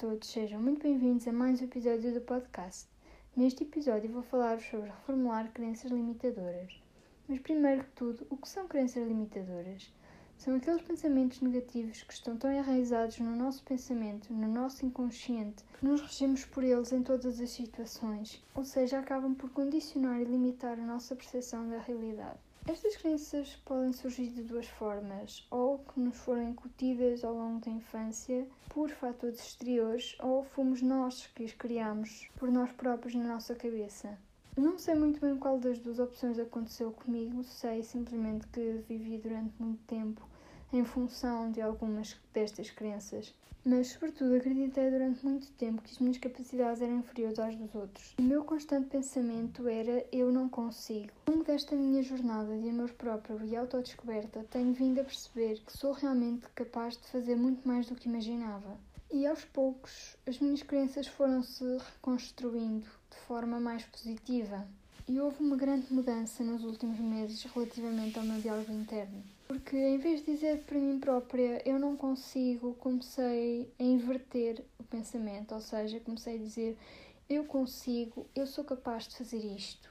todos, sejam muito bem-vindos a mais um episódio do podcast. Neste episódio vou falar sobre reformular crenças limitadoras. Mas primeiro que tudo, o que são crenças limitadoras? São aqueles pensamentos negativos que estão tão enraizados no nosso pensamento, no nosso inconsciente, que nos regemos por eles em todas as situações, ou seja, acabam por condicionar e limitar a nossa percepção da realidade. Estas crenças podem surgir de duas formas, ou que nos foram incutidas ao longo da infância por fatores exteriores, ou fomos nós que as criamos por nós próprios na nossa cabeça. Não sei muito bem qual das duas opções aconteceu comigo, sei simplesmente que vivi durante muito tempo em função de algumas destas crenças mas sobretudo acreditei durante muito tempo que as minhas capacidades eram inferiores às dos outros. O meu constante pensamento era eu não consigo. Ao longo desta minha jornada de amor próprio e autodescoberta, tenho vindo a perceber que sou realmente capaz de fazer muito mais do que imaginava. E aos poucos, as minhas crenças foram-se reconstruindo de forma mais positiva. E houve uma grande mudança nos últimos meses relativamente ao meu diálogo interno. Porque em vez de dizer para mim própria eu não consigo, comecei a inverter o pensamento, ou seja, comecei a dizer eu consigo, eu sou capaz de fazer isto.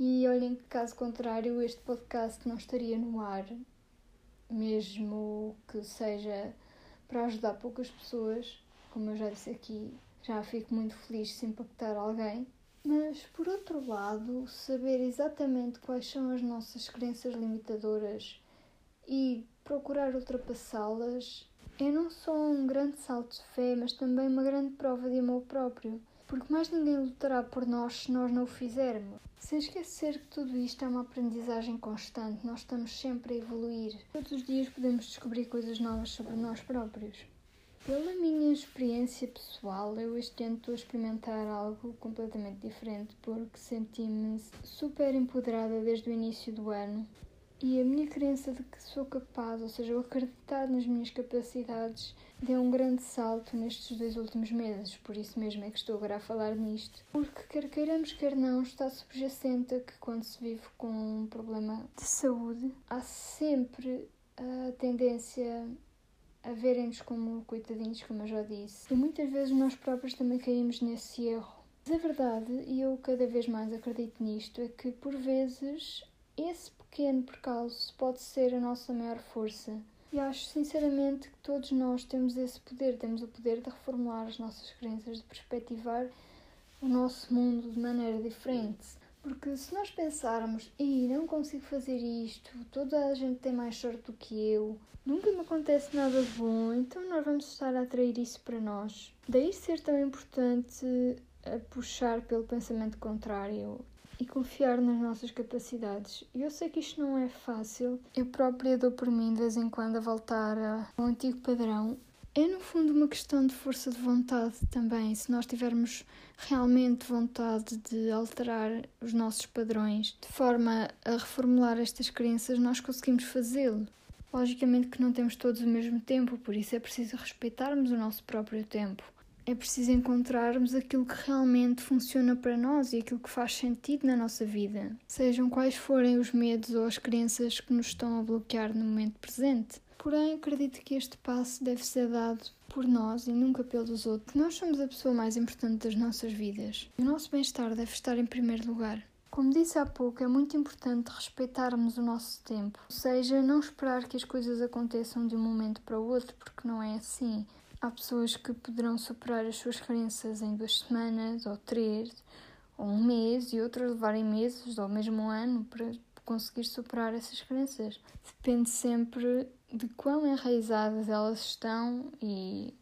E olhem que caso contrário este podcast não estaria no ar, mesmo que seja para ajudar poucas pessoas, como eu já disse aqui, já fico muito feliz se impactar alguém. Mas por outro lado, saber exatamente quais são as nossas crenças limitadoras e procurar ultrapassá-las é não só um grande salto de fé, mas também uma grande prova de amor próprio, porque mais ninguém lutará por nós se nós não o fizermos. Sem esquecer que tudo isto é uma aprendizagem constante, nós estamos sempre a evoluir. Todos os dias podemos descobrir coisas novas sobre nós próprios. Pela minha experiência pessoal, eu este ano estou a experimentar algo completamente diferente porque senti-me super empoderada desde o início do ano e a minha crença de que sou capaz, ou seja, eu acreditar nas minhas capacidades, deu um grande salto nestes dois últimos meses. Por isso mesmo é que estou agora a falar nisto. Porque, quer queiramos, quer não, está subjacente a que quando se vive com um problema de saúde, há sempre a tendência a verem-nos como coitadinhos, como eu já disse. E muitas vezes nós próprios também caímos nesse erro. Mas a verdade, e eu cada vez mais acredito nisto, é que por vezes esse pequeno percalço pode ser a nossa maior força. E acho sinceramente que todos nós temos esse poder, temos o poder de reformular as nossas crenças, de perspectivar o nosso mundo de maneira diferente. Porque se nós pensarmos, e não consigo fazer isto, toda a gente tem mais sorte do que eu, nunca me acontece nada bom, então nós vamos estar a atrair isso para nós. Daí ser tão importante a puxar pelo pensamento contrário e confiar nas nossas capacidades. Eu sei que isto não é fácil. Eu própria dou por mim de vez em quando a voltar ao antigo padrão. É no fundo uma questão de força de vontade também. Se nós tivermos realmente vontade de alterar os nossos padrões de forma a reformular estas crenças, nós conseguimos fazê-lo. Logicamente que não temos todos o mesmo tempo, por isso é preciso respeitarmos o nosso próprio tempo é preciso encontrarmos aquilo que realmente funciona para nós e aquilo que faz sentido na nossa vida, sejam quais forem os medos ou as crenças que nos estão a bloquear no momento presente. Porém, acredito que este passo deve ser dado por nós e nunca pelos outros. Nós somos a pessoa mais importante das nossas vidas e o nosso bem-estar deve estar em primeiro lugar. Como disse há pouco, é muito importante respeitarmos o nosso tempo, ou seja, não esperar que as coisas aconteçam de um momento para o outro, porque não é assim. Há pessoas que poderão superar as suas crenças em duas semanas, ou três, ou um mês, e outras levarem meses ou mesmo um ano para conseguir superar essas crenças. Depende sempre de quão enraizadas elas estão e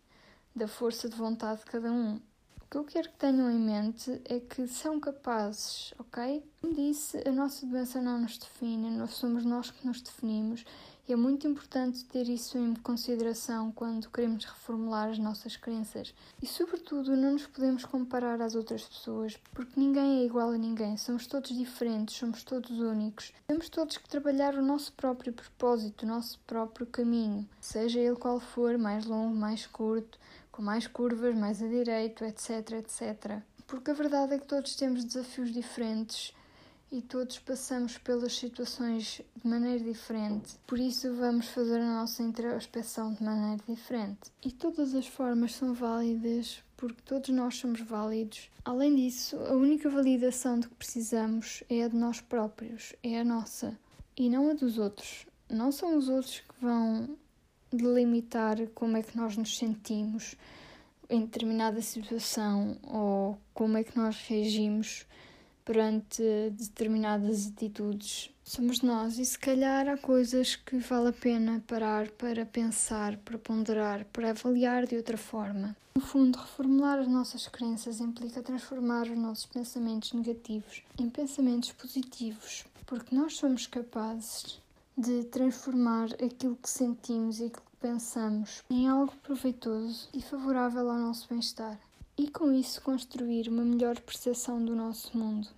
da força de vontade de cada um. O que eu quero que tenham em mente é que são capazes, ok? Como disse, a nossa doença não nos define, nós somos nós que nos definimos e é muito importante ter isso em consideração quando queremos reformular as nossas crenças. E, sobretudo, não nos podemos comparar às outras pessoas, porque ninguém é igual a ninguém, somos todos diferentes, somos todos únicos. Temos todos que trabalhar o nosso próprio propósito, o nosso próprio caminho, seja ele qual for, mais longo, mais curto, com mais curvas, mais a direito, etc, etc. Porque a verdade é que todos temos desafios diferentes e todos passamos pelas situações de maneira diferente, por isso vamos fazer a nossa introspecção de maneira diferente. E todas as formas são válidas porque todos nós somos válidos. Além disso, a única validação de que precisamos é a de nós próprios, é a nossa e não a dos outros. Não são os outros que vão delimitar como é que nós nos sentimos em determinada situação ou como é que nós reagimos perante determinadas atitudes. Somos nós, e se calhar há coisas que vale a pena parar para pensar, para ponderar, para avaliar de outra forma. No fundo, reformular as nossas crenças implica transformar os nossos pensamentos negativos em pensamentos positivos, porque nós somos capazes de transformar aquilo que sentimos e que pensamos em algo proveitoso e favorável ao nosso bem-estar e com isso construir uma melhor percepção do nosso mundo.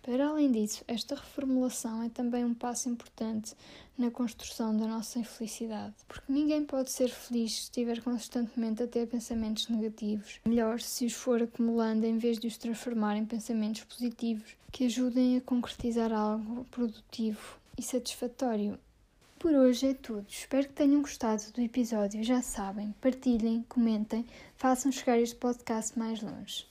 Para além disso, esta reformulação é também um passo importante na construção da nossa felicidade, porque ninguém pode ser feliz se estiver constantemente a ter pensamentos negativos. Melhor se os for acumulando em vez de os transformar em pensamentos positivos que ajudem a concretizar algo produtivo e satisfatório. Por hoje é tudo. Espero que tenham gostado do episódio. Já sabem, partilhem, comentem, façam chegar este podcast mais longe.